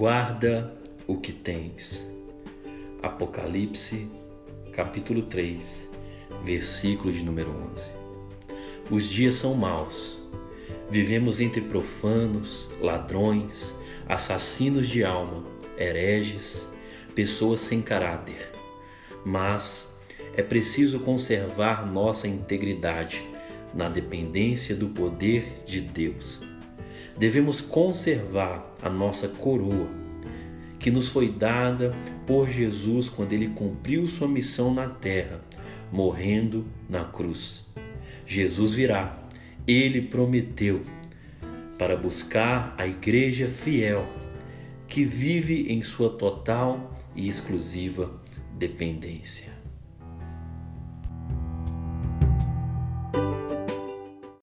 Guarda o que tens. Apocalipse, capítulo 3, versículo de número 11. Os dias são maus. Vivemos entre profanos, ladrões, assassinos de alma, hereges, pessoas sem caráter. Mas é preciso conservar nossa integridade na dependência do poder de Deus devemos conservar a nossa coroa, que nos foi dada por Jesus quando ele cumpriu sua missão na terra, morrendo na cruz. Jesus virá, ele prometeu, para buscar a igreja fiel, que vive em sua total e exclusiva dependência.